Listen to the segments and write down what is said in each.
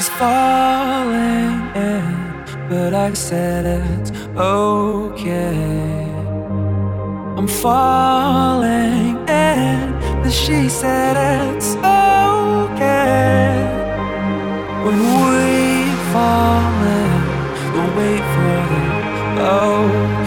She's falling in, but I said it's okay. I'm falling in, but she said it's okay. When we fall in, we'll wait for the okay.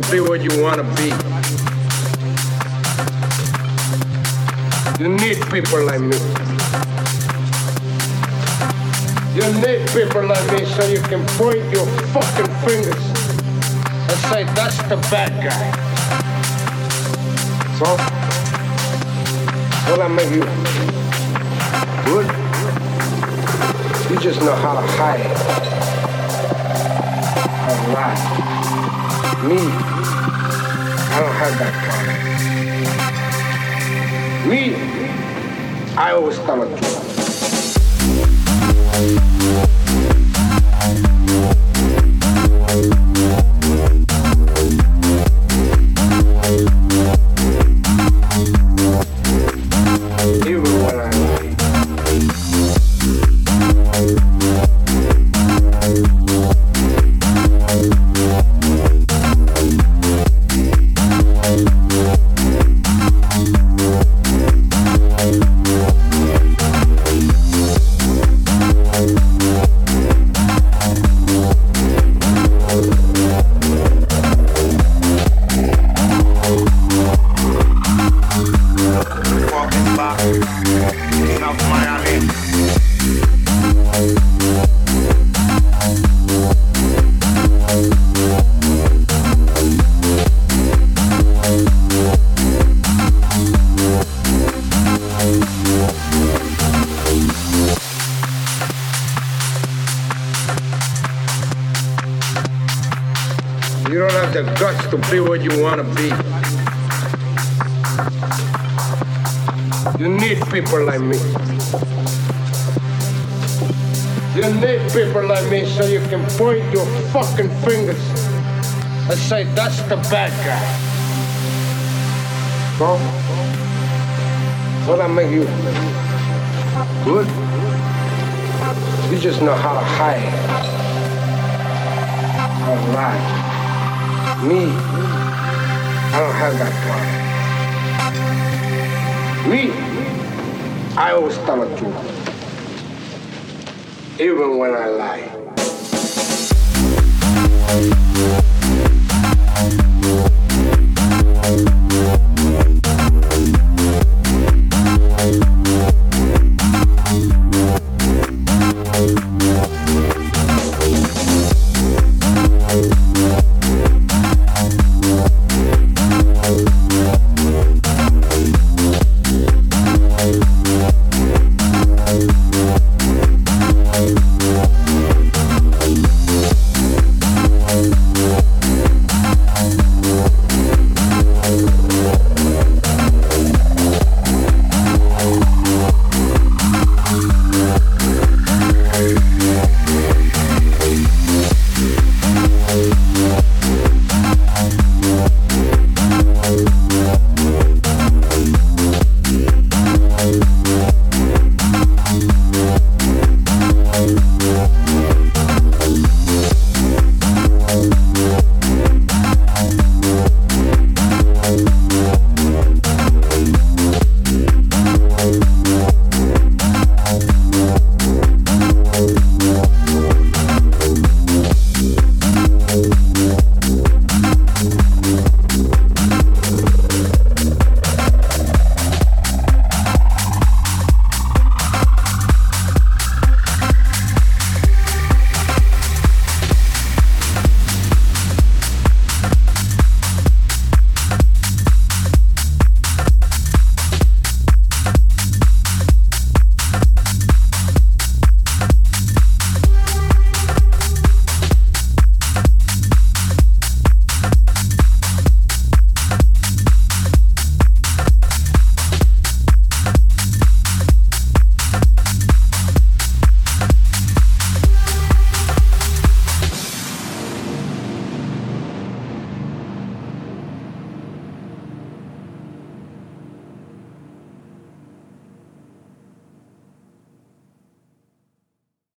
To be what you want to be. You need people like me. You need people like me so you can point your fucking fingers and say, that's the bad guy. So, what I make you good? You just know how to hide. A lie. Me, I don't have that problem. Me, I always tell the truth. You want to be. You need people like me. You need people like me so you can point your fucking fingers and say, that's the bad guy. So, what I make you good? You just know how to hide. Alright. Me, I don't have that problem. Me, I always tell the truth. Even when I lie.